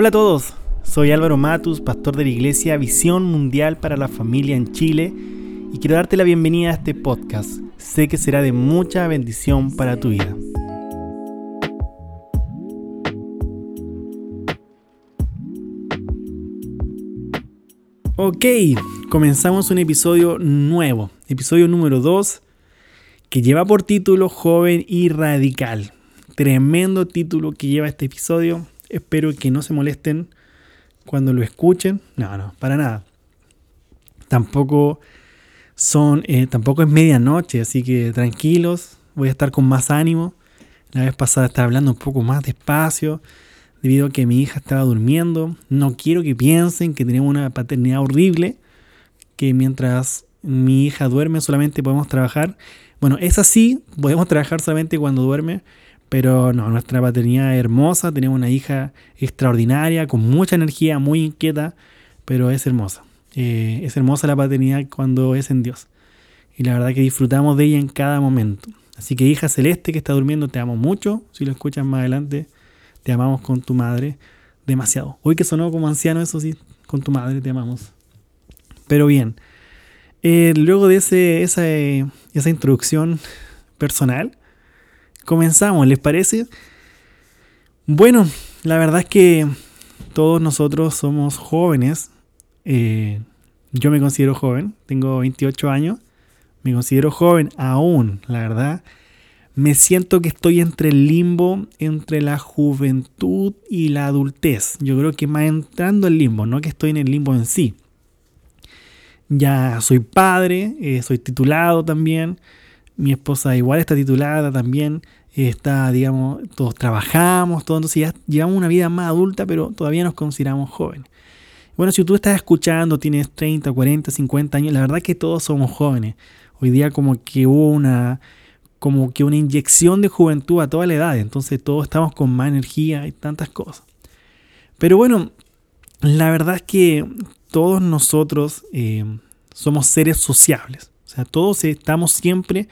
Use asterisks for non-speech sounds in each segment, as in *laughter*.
Hola a todos, soy Álvaro Matus, pastor de la iglesia Visión Mundial para la Familia en Chile y quiero darte la bienvenida a este podcast. Sé que será de mucha bendición para tu vida. Ok, comenzamos un episodio nuevo, episodio número 2, que lleva por título Joven y Radical. Tremendo título que lleva este episodio Espero que no se molesten cuando lo escuchen. No, no, para nada. Tampoco son, eh, tampoco es medianoche, así que tranquilos. Voy a estar con más ánimo. La vez pasada estaba hablando un poco más despacio debido a que mi hija estaba durmiendo. No quiero que piensen que tenemos una paternidad horrible, que mientras mi hija duerme solamente podemos trabajar. Bueno, es así, podemos trabajar solamente cuando duerme, pero no, nuestra paternidad es hermosa, tenemos una hija extraordinaria, con mucha energía, muy inquieta, pero es hermosa. Eh, es hermosa la paternidad cuando es en Dios. Y la verdad que disfrutamos de ella en cada momento. Así que hija celeste que está durmiendo, te amo mucho. Si lo escuchas más adelante, te amamos con tu madre demasiado. Hoy que sonó como anciano, eso sí, con tu madre te amamos. Pero bien, eh, luego de ese, esa, esa introducción personal, comenzamos, ¿les parece? Bueno, la verdad es que todos nosotros somos jóvenes. Eh, yo me considero joven, tengo 28 años. Me considero joven aún, la verdad. Me siento que estoy entre el limbo, entre la juventud y la adultez. Yo creo que más entrando al limbo, no que estoy en el limbo en sí. Ya soy padre, eh, soy titulado también. Mi esposa igual está titulada también está, digamos, todos trabajamos, todos, entonces ya llevamos una vida más adulta, pero todavía nos consideramos jóvenes. Bueno, si tú estás escuchando, tienes 30, 40, 50 años, la verdad que todos somos jóvenes. Hoy día como que hubo una, como que una inyección de juventud a toda la edad, entonces todos estamos con más energía y tantas cosas. Pero bueno, la verdad es que todos nosotros eh, somos seres sociables, o sea, todos estamos siempre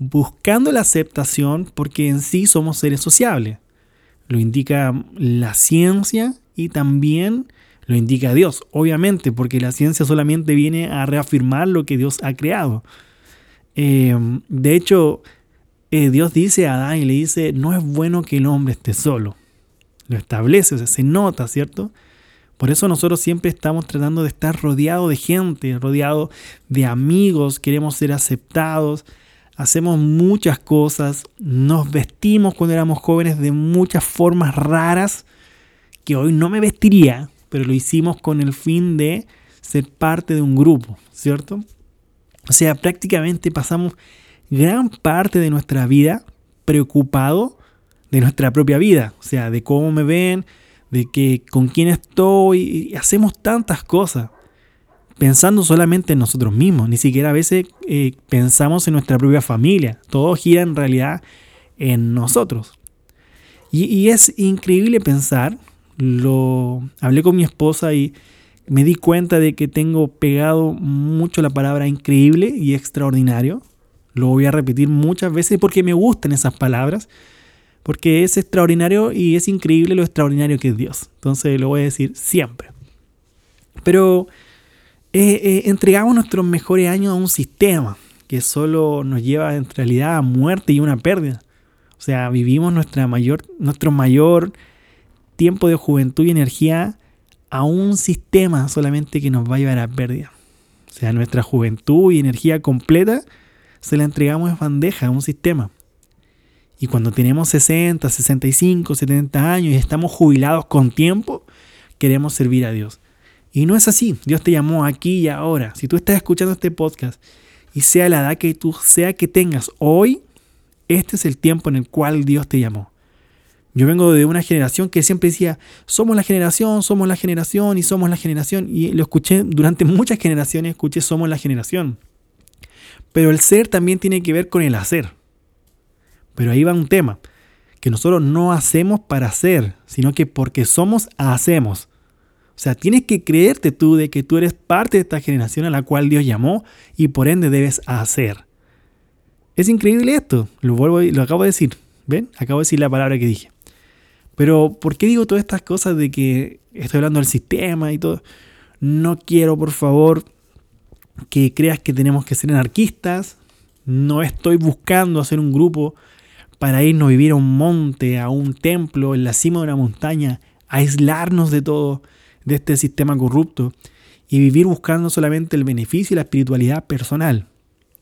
buscando la aceptación porque en sí somos seres sociables. Lo indica la ciencia y también lo indica Dios, obviamente, porque la ciencia solamente viene a reafirmar lo que Dios ha creado. Eh, de hecho, eh, Dios dice a Adán y le dice, no es bueno que el hombre esté solo. Lo establece, o sea, se nota, ¿cierto? Por eso nosotros siempre estamos tratando de estar rodeado de gente, rodeado de amigos, queremos ser aceptados, hacemos muchas cosas, nos vestimos cuando éramos jóvenes de muchas formas raras que hoy no me vestiría, pero lo hicimos con el fin de ser parte de un grupo, ¿cierto? O sea, prácticamente pasamos gran parte de nuestra vida preocupado de nuestra propia vida, o sea, de cómo me ven, de que con quién estoy, y hacemos tantas cosas pensando solamente en nosotros mismos, ni siquiera a veces eh, pensamos en nuestra propia familia, todo gira en realidad en nosotros. Y, es increíble pensar, lo hablé con mi esposa y me di cuenta de que tengo pegado mucho la palabra increíble y extraordinario. Lo voy a repetir muchas veces porque me gustan esas palabras, porque es extraordinario y es increíble lo extraordinario que es Dios. Entonces lo voy a decir siempre. Pero eh, eh, entregamos nuestros mejores años a un sistema que solo nos lleva en realidad a muerte y una pérdida. O sea, vivimos nuestra mayor, nuestro mayor tiempo de juventud y energía a un sistema solamente que nos va a llevar a pérdida. O sea, nuestra juventud y energía completa se la entregamos en bandeja a un sistema. Y cuando tenemos 60, 65, 70 años y estamos jubilados con tiempo, queremos servir a Dios. Y no es así. Dios te llamó aquí y ahora. Si tú estás escuchando este podcast y sea la edad que tú sea que tengas hoy, este es el tiempo en el cual Dios te llamó. Yo vengo de una generación que siempre decía, somos la generación, somos la generación y somos la generación. Y lo escuché durante muchas generaciones, escuché somos la generación. Pero el ser también tiene que ver con el hacer. Pero ahí va un tema, que nosotros no hacemos para hacer, sino que porque somos, hacemos. O sea, tienes que creerte tú de que tú eres parte de esta generación a la cual Dios llamó y por ende debes hacer. Es increíble esto, lo vuelvo lo acabo de decir. ¿Ven? Acabo de decir la palabra que dije. Pero, ¿por qué digo todas estas cosas de que estoy hablando del sistema y todo? No quiero, por favor, que creas que tenemos que ser anarquistas. No estoy buscando hacer un grupo para irnos a vivir a un monte, a un templo, en la cima de una montaña, aislarnos de todo, de este sistema corrupto y vivir buscando solamente el beneficio y la espiritualidad personal.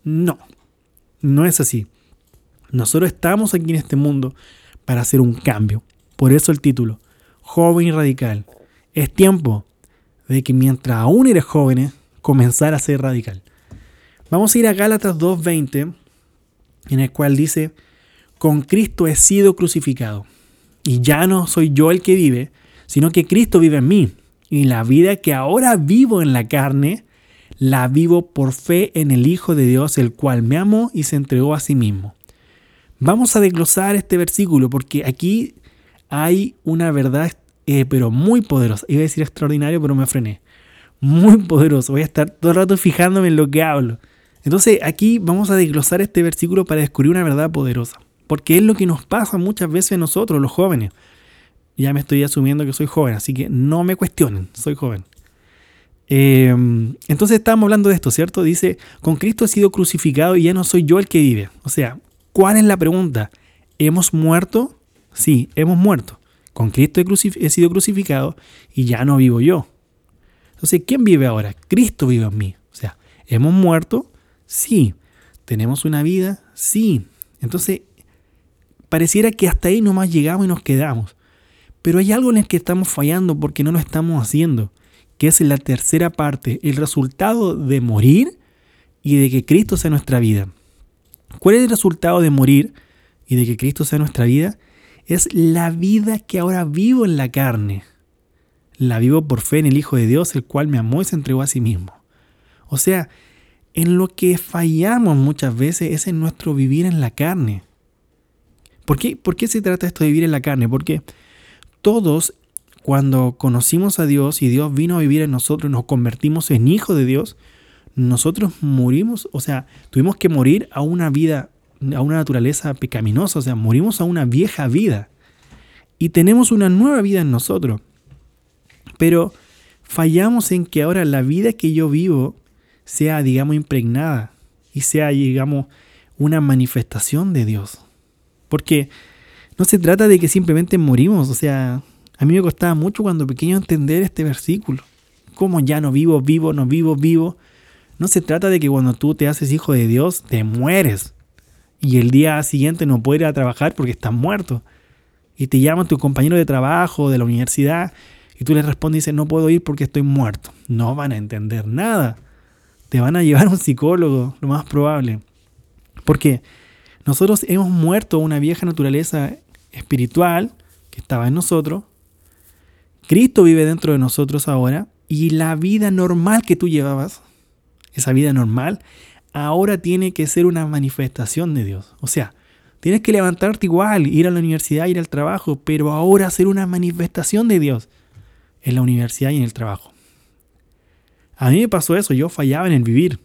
No, no es así. Nosotros estamos aquí en este mundo para hacer un cambio. Por eso el título, joven y radical. Es tiempo de que mientras aún eres joven, comenzar a ser radical. Vamos a ir a Gálatas 2.20, en el cual dice, con Cristo he sido crucificado, y ya no soy yo el que vive, sino que Cristo vive en mí, y la vida que ahora vivo en la carne, la vivo por fe en el Hijo de Dios, el cual me amó y se entregó a sí mismo. Vamos a desglosar este versículo porque aquí hay una verdad, eh, pero muy poderosa. Iba a decir extraordinario, pero me frené muy poderoso. Voy a estar todo el rato fijándome en lo que hablo. Entonces aquí vamos a desglosar este versículo para descubrir una verdad poderosa. Porque es lo que nos pasa muchas veces nosotros, los jóvenes. Ya me estoy asumiendo que soy joven, así que no me cuestionen, soy joven. Em, entonces estamos hablando de esto, ¿cierto? Dice, con Cristo he sido crucificado y ya no soy yo el que vive. O sea, ¿cuál es la pregunta? ¿Hemos muerto? Sí, hemos muerto. Con Cristo he sido crucificado y ya no vivo yo. Entonces, ¿quién vive ahora? Cristo vive en mí. O sea, ¿hemos muerto? Sí. ¿Tenemos una vida? Sí. Entonces, pareciera que hasta ahí nomás llegamos y nos quedamos. Pero hay algo en el que estamos fallando porque no lo estamos haciendo, que es la tercera parte, el resultado de morir y de que Cristo sea nuestra vida. ¿Cuál es el resultado de morir y de que Cristo sea nuestra vida? Es la vida que ahora vivo en la carne la vivo por fe en el Hijo de Dios, el cual me amó y se entregó a sí mismo. O sea, en lo que fallamos muchas veces es en nuestro vivir en la carne. ¿Por qué, ¿Por qué se trata esto de vivir en la carne? Porque todos, cuando conocimos a Dios y Dios vino a vivir en nosotros nos convertimos en hijos de Dios, nosotros morimos, o sea, tuvimos que morir a una vida, a una naturaleza pecaminosa, o sea, morimos a una vieja vida. Y tenemos una nueva vida en nosotros. Pero fallamos en que ahora la vida que yo vivo sea, digamos, impregnada y sea, digamos, una manifestación de Dios. Porque no se trata de que simplemente morimos, o sea, a mí me costaba mucho cuando pequeño entender este versículo. Como ya no vivo, vivo, no vivo, vivo. No se trata de que cuando tú te haces hijo de Dios, te mueres. Y el día siguiente no puedes ir a trabajar porque estás muerto. Y te llaman tu compañero de trabajo, de la universidad, y tú le respondes y dices, no puedo ir porque estoy muerto. No van a entender nada. Te van a llevar a un psicólogo, lo más probable. Porque nosotros hemos muerto una vieja naturaleza espiritual que estaba en nosotros. Cristo vive dentro de nosotros ahora. Y la vida normal que tú llevabas, esa vida normal, ahora tiene que ser una manifestación de Dios. O sea, tienes que levantarte igual, ir a la universidad, ir al trabajo, pero ahora ser una manifestación de Dios en la universidad y en el trabajo. A mí me pasó eso, yo fallaba en el vivir.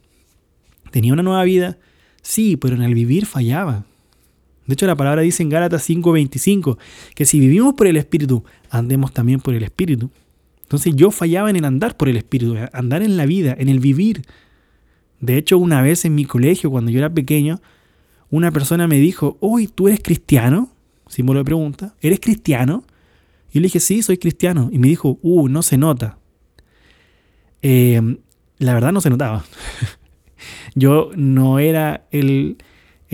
Tenía una nueva vida, sí, pero en el vivir fallaba. De hecho, la palabra dice en Gálatas 5:25 que si vivimos por el Espíritu, andemos también por el Espíritu. Entonces yo fallaba en el andar por el Espíritu, andar en la vida, en el vivir. De hecho, una vez en mi colegio, cuando yo era pequeño, una persona me dijo, hoy ¿tú eres cristiano? Si me lo pregunta, ¿eres cristiano? Y le dije, sí, soy cristiano. Y me dijo, uh, no se nota. Eh, la verdad no se notaba. *laughs* Yo no era el,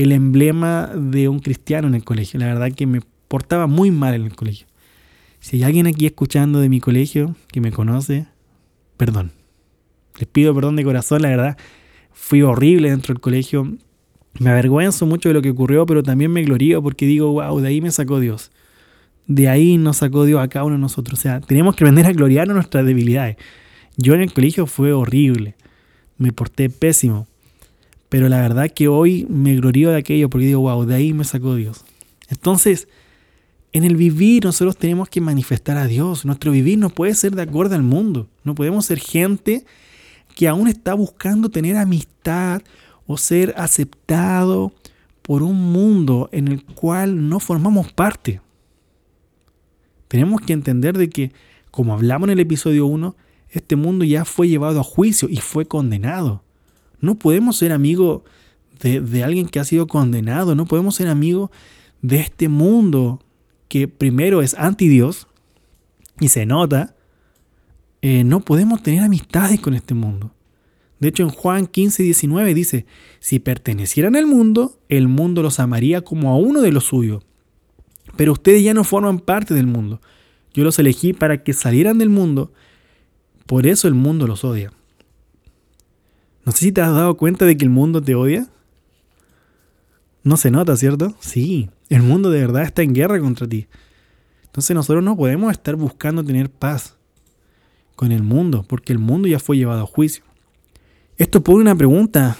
el emblema de un cristiano en el colegio. La verdad que me portaba muy mal en el colegio. Si hay alguien aquí escuchando de mi colegio que me conoce, perdón. Les pido perdón de corazón, la verdad. Fui horrible dentro del colegio. Me avergüenzo mucho de lo que ocurrió, pero también me glorío porque digo, wow, de ahí me sacó Dios de ahí nos sacó Dios a cada uno de nosotros. O sea, tenemos que aprender a gloriarnos nuestras debilidades. Yo en el colegio fue horrible, me porté pésimo, pero la verdad que hoy me glorío de aquello porque digo, wow, de ahí me sacó Dios. Entonces, en el vivir nosotros tenemos que manifestar a Dios. Nuestro vivir no puede ser de acuerdo al mundo. No podemos ser gente que aún está buscando tener amistad o ser aceptado por un mundo en el cual no formamos parte. Tenemos que entender de que, como hablamos en el episodio 1, este mundo ya fue llevado a juicio y fue condenado. No podemos ser amigos de, alguien que ha sido condenado, no podemos ser amigos de este mundo que primero es anti Dios y se nota. Eh, no podemos tener amistades con este mundo. De hecho, en Juan 15, 19 dice, si pertenecieran al mundo, el mundo los amaría como a uno de los suyos. Pero ustedes ya no forman parte del mundo. Yo los elegí para que salieran del mundo. Por eso el mundo los odia. No sé si te has dado cuenta de que el mundo te odia. No se nota, ¿cierto? Sí, el mundo de verdad está en guerra contra ti. Entonces nosotros no podemos estar buscando tener paz con el mundo, porque el mundo ya fue llevado a juicio. Esto pone una pregunta.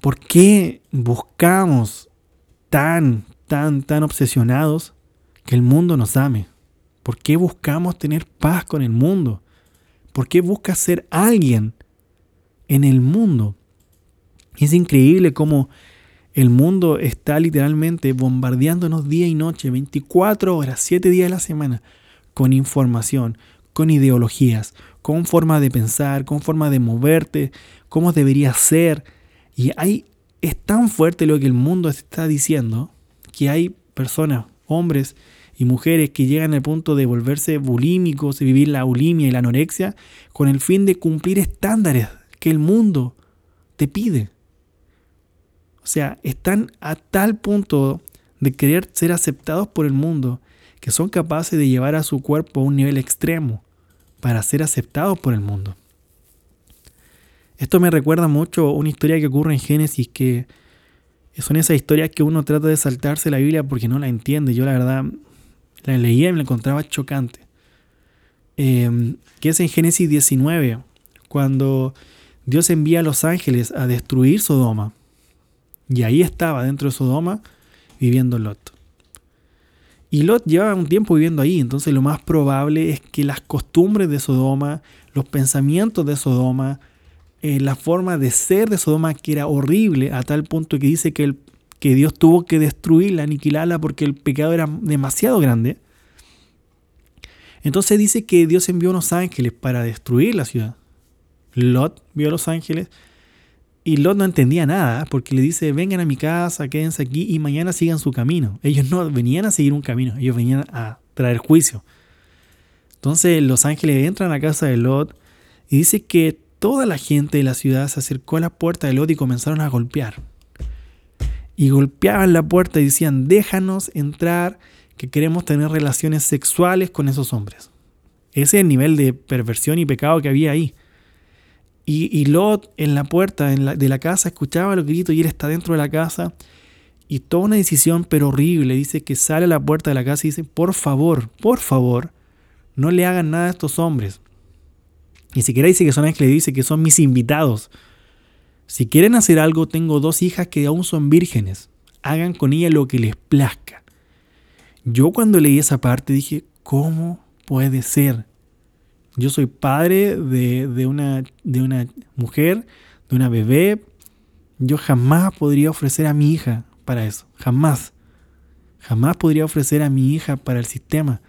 ¿Por qué buscamos tan, tan, tan obsesionados que el mundo nos ame? ¿Por qué buscamos tener paz con el mundo? ¿Por qué buscas ser alguien en el mundo? Es increíble cómo el mundo está literalmente bombardeándonos día y noche, 24 horas, 7 días de la semana, con información, con ideologías, con forma de pensar, con forma de moverte, cómo debería ser. Y hay, es tan fuerte lo que el mundo está diciendo que hay personas, hombres y mujeres que llegan al punto de volverse bulímicos y vivir la bulimia y la anorexia con el fin de cumplir estándares que el mundo te pide. O sea, están a tal punto de querer ser aceptados por el mundo que son capaces de llevar a su cuerpo a un nivel extremo para ser aceptados por el mundo. Esto me recuerda mucho una historia que ocurre en Génesis que son esas historias que uno trata de saltarse la Biblia porque no la entiende. Yo la verdad la leía y me la encontraba chocante. Em, que es en Génesis 19, cuando Dios envía a los ángeles a destruir Sodoma. Y ahí estaba dentro de Sodoma viviendo Lot. Y Lot llevaba un tiempo viviendo ahí, entonces lo más probable es que las costumbres de Sodoma, los pensamientos de Sodoma, eh, la forma de ser de Sodoma que era horrible a tal punto que dice que, el, que Dios tuvo que destruirla, aniquilarla porque el pecado era demasiado grande. Entonces dice que Dios envió unos ángeles para destruir la ciudad. Lot vio a los ángeles y Lot no entendía nada porque le dice, vengan a mi casa, quédense aquí y mañana sigan su camino. Ellos no venían a seguir un camino, ellos venían a traer juicio. Entonces los ángeles entran a la casa de Lot y dice que toda la gente de la ciudad se acercó a la puerta de Lot y comenzaron a golpear. Y golpeaban la puerta y decían, déjanos entrar, que queremos tener relaciones sexuales con esos hombres. Ese es el nivel de perversión y pecado que había ahí. Y, Lot en la puerta de la casa escuchaba los gritos y él está dentro de la casa. Y toma una decisión pero horrible. Dice que sale a la puerta de la casa y dice, por favor, por favor, no le hagan nada a estos hombres. Ni siquiera dice que son ángeles, dice que son mis invitados. Si quieren hacer algo, tengo dos hijas que aún son vírgenes. Hagan con ellas lo que les plazca. Yo cuando leí esa parte dije, ¿cómo puede ser? Yo soy padre de, de, una, de una mujer, de una bebé. Yo jamás podría ofrecer a mi hija para eso. Jamás. Jamás podría ofrecer a mi hija para el sistema.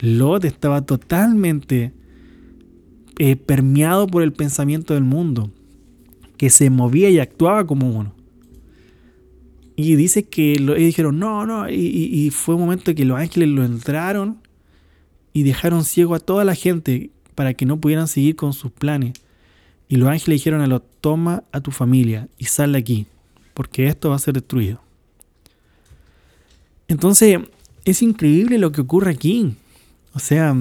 Lot estaba totalmente eh, permeado por el pensamiento del mundo, que se movía y actuaba como uno. Y dice que lo, dijeron, no, no, y, fue un momento que los ángeles lo entraron y dejaron ciego a toda la gente para que no pudieran seguir con sus planes. Y los ángeles dijeron a lo toma a tu familia y sal de aquí, porque esto va a ser destruido. Entonces, es increíble lo que ocurre aquí. O sea,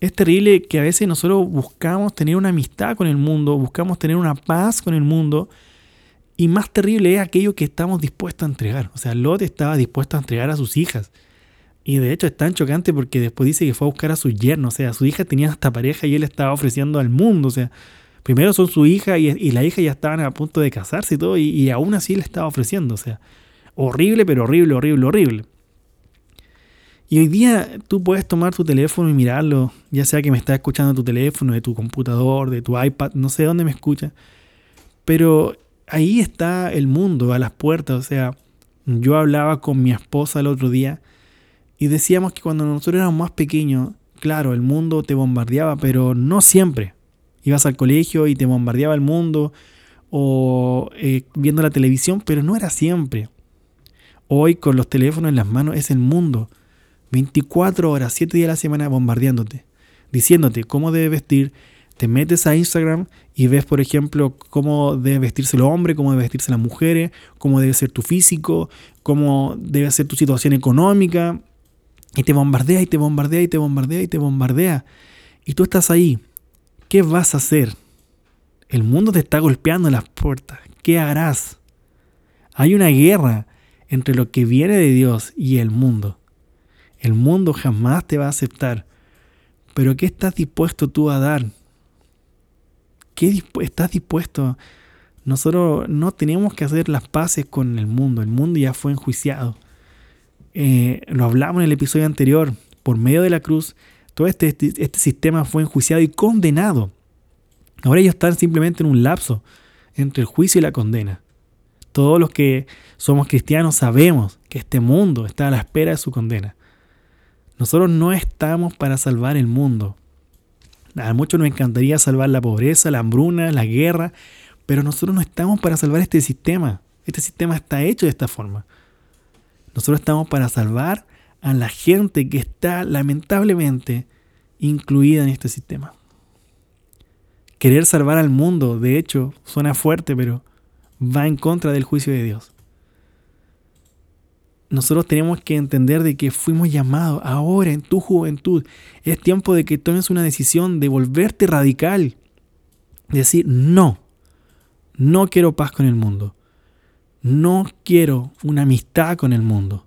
es terrible que a veces nosotros buscamos tener una amistad con el mundo, buscamos tener una paz con el mundo, y más terrible es aquello que estamos dispuestos a entregar. O sea, Lot estaba dispuesto a entregar a sus hijas. Y de hecho es tan chocante porque después dice que fue a buscar a su yerno. O sea, su hija tenía esta pareja y él estaba ofreciendo al mundo. O sea, primero son su hija y, la hija ya estaban a punto de casarse y todo. Y, y aún así le estaba ofreciendo. O sea, horrible, pero horrible, horrible, horrible. Y hoy día tú puedes tomar tu teléfono y mirarlo, ya sea que me estás escuchando tu teléfono, de tu computador, de tu iPad, no sé dónde me escucha. Pero ahí está el mundo a las puertas. O sea, yo hablaba con mi esposa el otro día Y decíamos que cuando nosotros éramos más pequeños, claro, el mundo te bombardeaba, pero no siempre. Ibas al colegio y te bombardeaba el mundo o eh, viendo la televisión, pero no era siempre. Hoy con los teléfonos en las manos es el mundo. 24 horas, 7 días a la semana bombardeándote, diciéndote cómo debes vestir. Te metes a Instagram y ves, por ejemplo, cómo debe vestirse el hombre, cómo debe vestirse las mujeres, cómo debe ser tu físico, cómo debe ser tu situación económica, y te bombardea y te bombardea y te bombardea y te bombardea. Y tú estás ahí. ¿Qué vas a hacer? El mundo te está golpeando en las puertas. ¿Qué harás? Hay una guerra entre lo que viene de Dios y el mundo. El mundo jamás te va a aceptar. Pero ¿qué estás dispuesto tú a dar? ¿Qué estás dispuesto? Nosotros no tenemos que hacer las paces con el mundo. El mundo ya fue enjuiciado. Eh, lo hablamos en el episodio anterior, por medio de la cruz, todo este, este, este, sistema fue enjuiciado y condenado. Ahora ellos están simplemente en un lapso entre el juicio y la condena. Todos los que somos cristianos sabemos que este mundo está a la espera de su condena. Nosotros no estamos para salvar el mundo. A muchos nos encantaría salvar la pobreza, la hambruna, la guerra, pero nosotros no estamos para salvar este sistema. Este sistema está hecho de esta forma. Nosotros estamos para salvar a la gente que está lamentablemente incluida en este sistema. Querer salvar al mundo, de hecho, suena fuerte, pero va en contra del juicio de Dios. Nosotros tenemos que entender de que fuimos llamados ahora en tu juventud. Es tiempo de que tomes una decisión de volverte radical. Decir, no, no quiero paz con el mundo. No quiero una amistad con el mundo.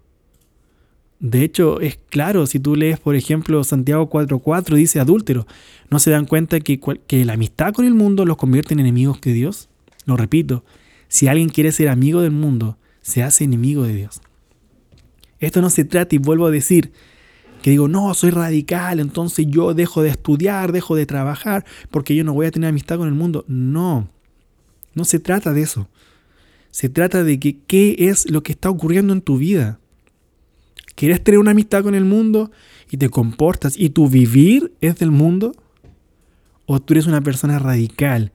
De hecho, es claro, si tú lees, por ejemplo, Santiago 4.4, dice adúltero, ¿no se dan cuenta que, que la amistad con el mundo los convierte en enemigos de Dios? Lo repito, si alguien quiere ser amigo del mundo, se hace enemigo de Dios. Esto no se trata, y vuelvo a decir, que digo, no, soy radical, entonces yo dejo de estudiar, dejo de trabajar, porque yo no voy a tener amistad con el mundo. No, no se trata de eso. Se trata de que qué es lo que está ocurriendo en tu vida. ¿Quieres tener una amistad con el mundo y te comportas y tu vivir es del mundo? ¿O tú eres una persona radical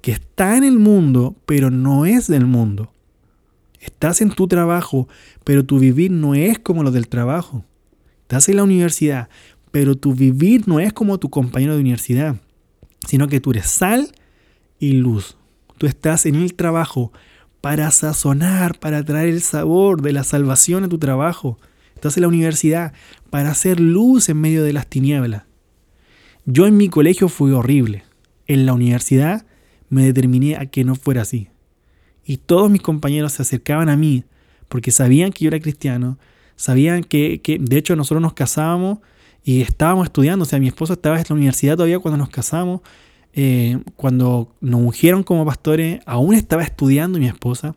que está en el mundo pero no es del mundo? Estás en tu trabajo pero tu vivir no es como lo del trabajo. Estás en la universidad pero tu vivir no es como tu compañero de universidad, sino que tú eres sal y luz. Tú estás en el trabajo para sazonar, para traer el sabor de la salvación a tu trabajo. Estás en la universidad para hacer luz en medio de las tinieblas. Yo en mi colegio fui horrible. En la universidad me determiné a que no fuera así. Y todos mis compañeros se acercaban a mí porque sabían que yo era cristiano, sabían que, que de hecho nosotros nos casábamos y estábamos estudiando. O sea, mi esposa estaba en la universidad todavía cuando nos casamos eh, cuando nos ungieron como pastores, aún estaba estudiando mi esposa.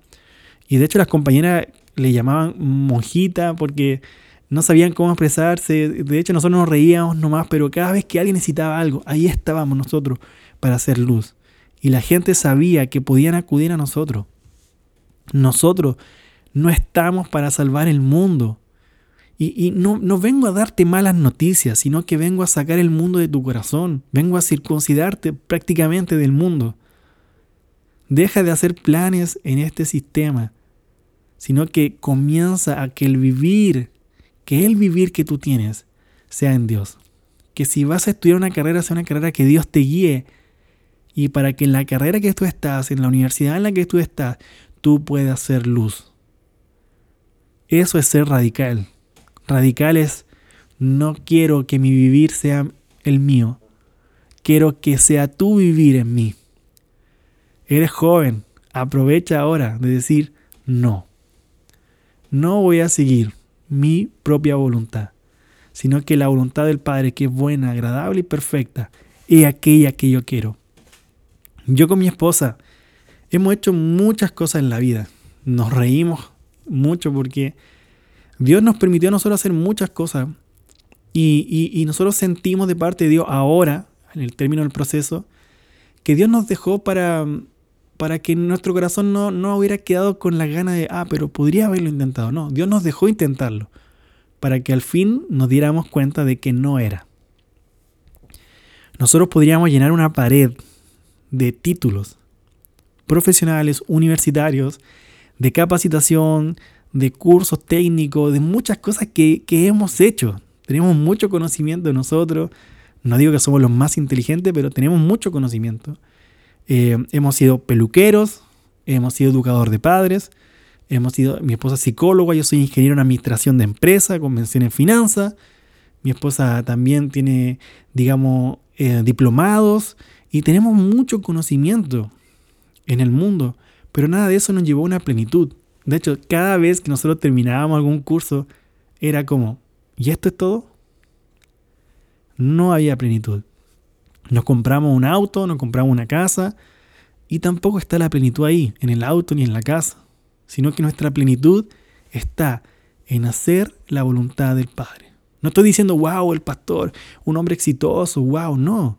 Y de hecho las compañeras le llamaban monjita porque no sabían cómo expresarse. De hecho nosotros nos reíamos nomás, pero cada vez que alguien necesitaba algo, ahí estábamos nosotros para hacer luz. Y la gente sabía que podían acudir a nosotros. Nosotros no estamos para salvar el mundo. Y, no, no, vengo a darte malas noticias, sino que vengo a sacar el mundo de tu corazón. Vengo a circuncidarte prácticamente del mundo. Deja de hacer planes en este sistema, sino que comienza a que el vivir, que el vivir que tú tienes, sea en Dios. Que si vas a estudiar una carrera, sea una carrera que Dios te guíe. Y para que en la carrera que tú estás, en la universidad en la que tú estás, tú puedas ser luz. Eso es ser radical radicales, no quiero que mi vivir sea el mío, quiero que sea tu vivir en mí. Eres joven, aprovecha ahora de decir no. No voy a seguir mi propia voluntad, sino que la voluntad del Padre, que es buena, agradable y perfecta, es aquella que yo quiero. Yo con mi esposa hemos hecho muchas cosas en la vida. Nos reímos mucho porque Dios nos permitió a nosotros hacer muchas cosas y, nosotros sentimos de parte de Dios ahora, en el término del proceso, que Dios nos dejó para, para que nuestro corazón no, no hubiera quedado con la gana de, ah, pero podría haberlo intentado. No, Dios nos dejó intentarlo para que al fin nos diéramos cuenta de que no era. Nosotros podríamos llenar una pared de títulos profesionales, universitarios, de capacitación, de cursos técnicos, de muchas cosas que, hemos hecho. Tenemos mucho conocimiento de nosotros. No digo que somos los más inteligentes, pero tenemos mucho conocimiento. Eh, hemos sido peluqueros, hemos sido educador de padres, hemos sido, mi esposa psicóloga, yo soy ingeniero en administración de empresa, convención en finanzas. Mi esposa también tiene, digamos, eh, diplomados y tenemos mucho conocimiento en el mundo, pero nada de eso nos llevó a una plenitud. De hecho, cada vez que nosotros terminábamos algún curso, era como, ¿y esto es todo? No había plenitud. Nos compramos un auto, nos compramos una casa, y tampoco está la plenitud ahí, en el auto ni en la casa, sino que nuestra plenitud está en hacer la voluntad del Padre. No estoy diciendo, wow, el pastor, un hombre exitoso, wow, no.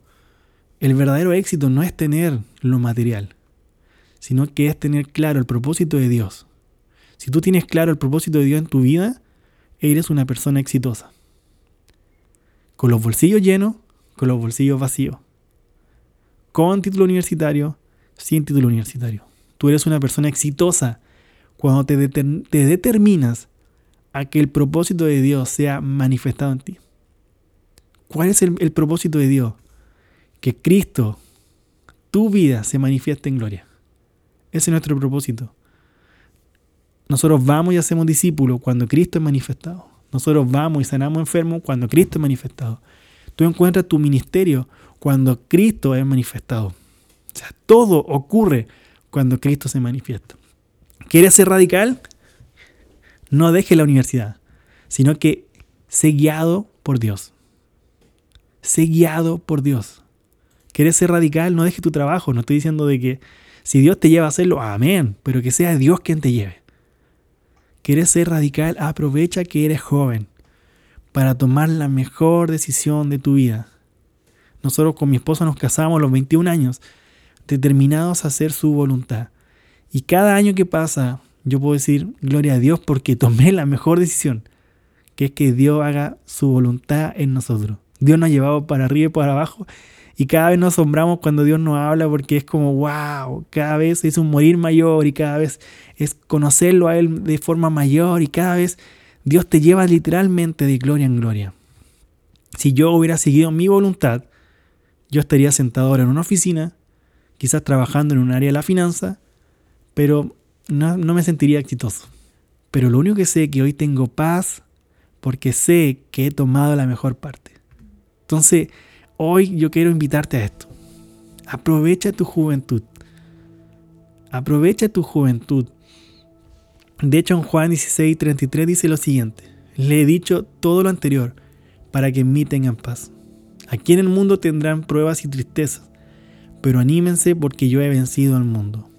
El verdadero éxito no es tener lo material, sino que es tener claro el propósito de Dios. Si tú tienes claro el propósito de Dios en tu vida, eres una persona exitosa. Con los bolsillos llenos, con los bolsillos vacíos. Con título universitario, sin título universitario. Tú eres una persona exitosa cuando te, determinas a que el propósito de Dios sea manifestado en ti. ¿Cuál es el, el propósito de Dios? Que Cristo, tu vida, se manifieste en gloria. Ese es nuestro propósito. Nosotros vamos y hacemos discípulos cuando Cristo es manifestado. Nosotros vamos y sanamos enfermos cuando Cristo es manifestado. Tú encuentras tu ministerio cuando Cristo es manifestado. O sea, todo ocurre cuando Cristo se manifiesta. ¿Quieres ser radical? No deje la universidad, sino que sé guiado por Dios. Sé guiado por Dios. ¿Quieres ser radical? No deje tu trabajo. No estoy diciendo de que si Dios te lleva a hacerlo, amén, pero que sea Dios quien te lleve. ¿Quieres ser radical? Aprovecha que eres joven para tomar la mejor decisión de tu vida. Nosotros con mi esposa nos casamos a los 21 años, determinados a hacer su voluntad. Y cada año que pasa, yo puedo decir, gloria a Dios, porque tomé la mejor decisión, que es que Dios haga su voluntad en nosotros. Dios nos ha llevado para arriba y para abajo y cada vez nos asombramos cuando Dios nos habla porque es como, wow, cada vez es un morir mayor y cada vez es conocerlo a Él de forma mayor y cada vez Dios te lleva literalmente de gloria en gloria. Si yo hubiera seguido mi voluntad, yo estaría sentado ahora en una oficina, quizás trabajando en un área de la finanza, pero no, no me sentiría exitoso. Pero lo único que sé es que hoy tengo paz porque sé que he tomado la mejor parte. Entonces, Hoy yo quiero invitarte a esto. Aprovecha tu juventud. Aprovecha tu juventud. De hecho, en Juan 16, 33 dice lo siguiente. Le he dicho todo lo anterior para que en mí tengan paz. Aquí en el mundo tendrán pruebas y tristezas, pero anímense porque yo he vencido al mundo.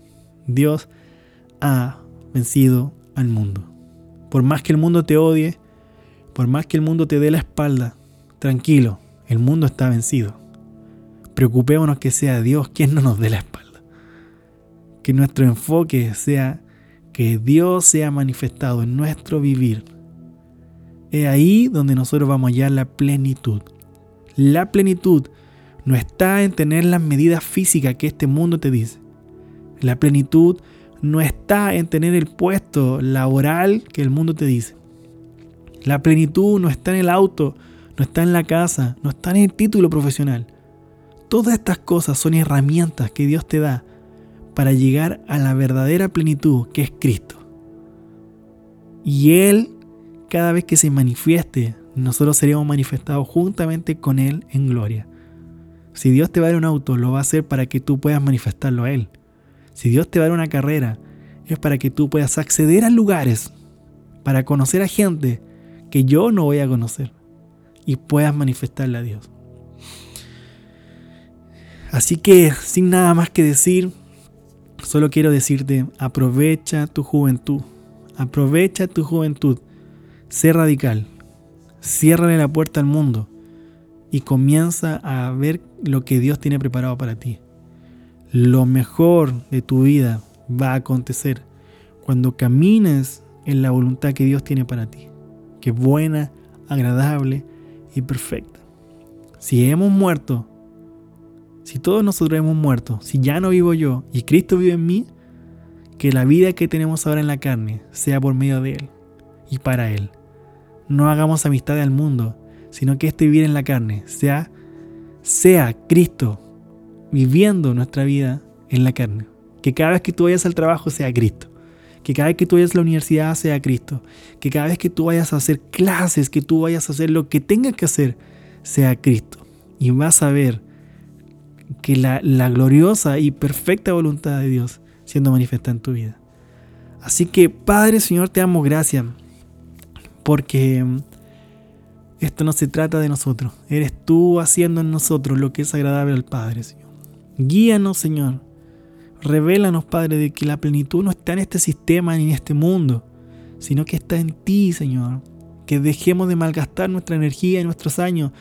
Dios ha vencido al mundo. Por más que el mundo te odie, por más que el mundo te dé la espalda, tranquilo, el mundo está vencido. Preocupémonos que sea Dios quien no nos dé la espalda. Que nuestro enfoque sea que Dios sea manifestado en nuestro vivir. Es ahí donde nosotros vamos a hallar la plenitud. La plenitud no está en tener las medidas físicas que este mundo te dice. La plenitud no está en tener el puesto laboral que el mundo te dice. La plenitud no está en el auto no está en la casa, no está en el título profesional. Todas estas cosas son herramientas que Dios te da para llegar a la verdadera plenitud que es Cristo. Y Él, cada vez que se manifieste, nosotros seremos manifestados juntamente con Él en gloria. Si Dios te va a dar un auto, lo va a hacer para que tú puedas manifestarlo a Él. Si Dios te va a dar una carrera, es para que tú puedas acceder a lugares, para conocer a gente que yo no voy a conocer y puedas manifestarle a Dios. Así que sin nada más que decir, solo quiero decirte, aprovecha tu juventud, aprovecha tu juventud, sé radical, ciérrale la puerta al mundo y comienza a ver lo que Dios tiene preparado para ti. Lo mejor de tu vida va a acontecer cuando camines en la voluntad que Dios tiene para ti, que buena, agradable y perfecta. Si hemos muerto, si todos nosotros hemos muerto, si ya no vivo yo y Cristo vive en mí, que la vida que tenemos ahora en la carne sea por medio de Él y para Él. No hagamos amistad al mundo, sino que este vivir en la carne sea, sea Cristo viviendo nuestra vida en la carne. Que cada vez que tú vayas al trabajo sea Cristo. Que cada vez que tú vayas a la universidad sea Cristo. Que cada vez que tú vayas a hacer clases, que tú vayas a hacer lo que tengas que hacer, sea Cristo. Y vas a ver que la, la gloriosa y perfecta voluntad de Dios siendo manifiesta en tu vida. Así que Padre Señor, te damos gracias porque esto no se trata de nosotros. Eres tú haciendo en nosotros lo que es agradable al Padre, Señor. Guíanos, Señor. Revélanos, Padre, de que la plenitud no está en este sistema ni en este mundo, sino que está en ti, Señor. Que dejemos de malgastar nuestra energía y nuestros años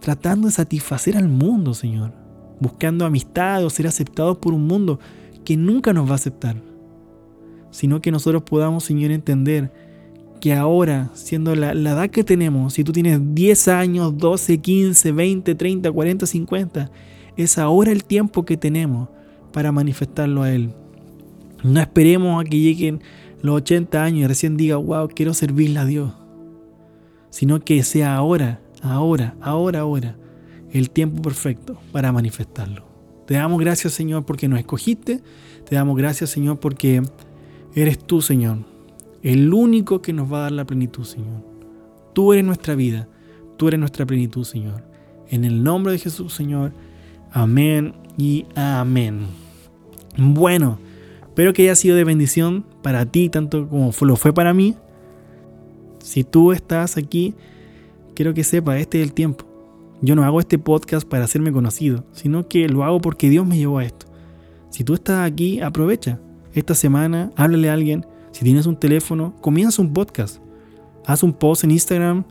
tratando de satisfacer al mundo, Señor. Buscando amistad o ser aceptados por un mundo que nunca nos va a aceptar. Sino que nosotros podamos, Señor, entender que ahora, siendo la, la, edad que tenemos, si tú tienes 10 años, 12, 15, 20, 30, 40, 50, es ahora el tiempo que tenemos para manifestarlo a Él. No esperemos a que lleguen los 80 años y recién diga, wow, quiero servirle a Dios. Sino que sea ahora, ahora, ahora, ahora, el tiempo perfecto para manifestarlo. Te damos gracias, Señor, porque nos escogiste. Te damos gracias, Señor, porque eres tú, Señor, el único que nos va a dar la plenitud, Señor. Tú eres nuestra vida. Tú eres nuestra plenitud, Señor. En el nombre de Jesús, Señor. Amén y amén. Bueno, espero que haya sido de bendición para ti, tanto como lo fue para mí. Si tú estás aquí, quiero que sepas, este es el tiempo. Yo no hago este podcast para hacerme conocido, sino que lo hago porque Dios me llevó a esto. Si tú estás aquí, aprovecha. Esta semana, háblale a alguien. Si tienes un teléfono, comienza un podcast. Haz un post en Instagram,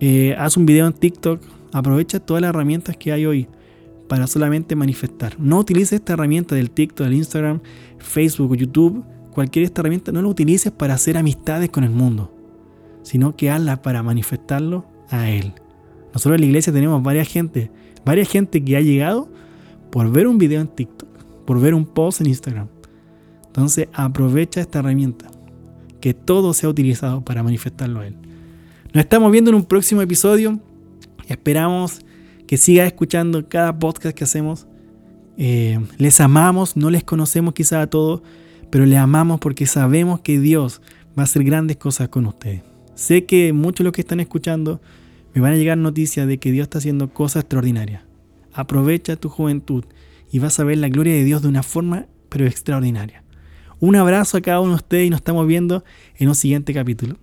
eh, haz un video en TikTok. Aprovecha todas las herramientas que hay hoy para solamente manifestar. No utilices esta herramienta del TikTok, del Instagram, Facebook o YouTube. Cualquier esta herramienta no la utilices para hacer amistades con el mundo, sino que hazla para manifestarlo a Él. Nosotros en la iglesia tenemos varias gente, varias gente que ha llegado por ver un video en TikTok, por ver un post en Instagram. Entonces aprovecha esta herramienta, que todo sea utilizado para manifestarlo a Él. Nos estamos viendo en un próximo episodio. Esperamos que sigas escuchando cada podcast que hacemos. Eh, les amamos, no les conocemos quizá a todos, pero les amamos porque sabemos que Dios va a hacer grandes cosas con ustedes. Sé que muchos de los que están escuchando me van a llegar noticias de que Dios está haciendo cosas extraordinarias. Aprovecha tu juventud y vas a ver la gloria de Dios de una forma pero extraordinaria. Un abrazo a cada uno de ustedes y nos estamos viendo en un siguiente capítulo.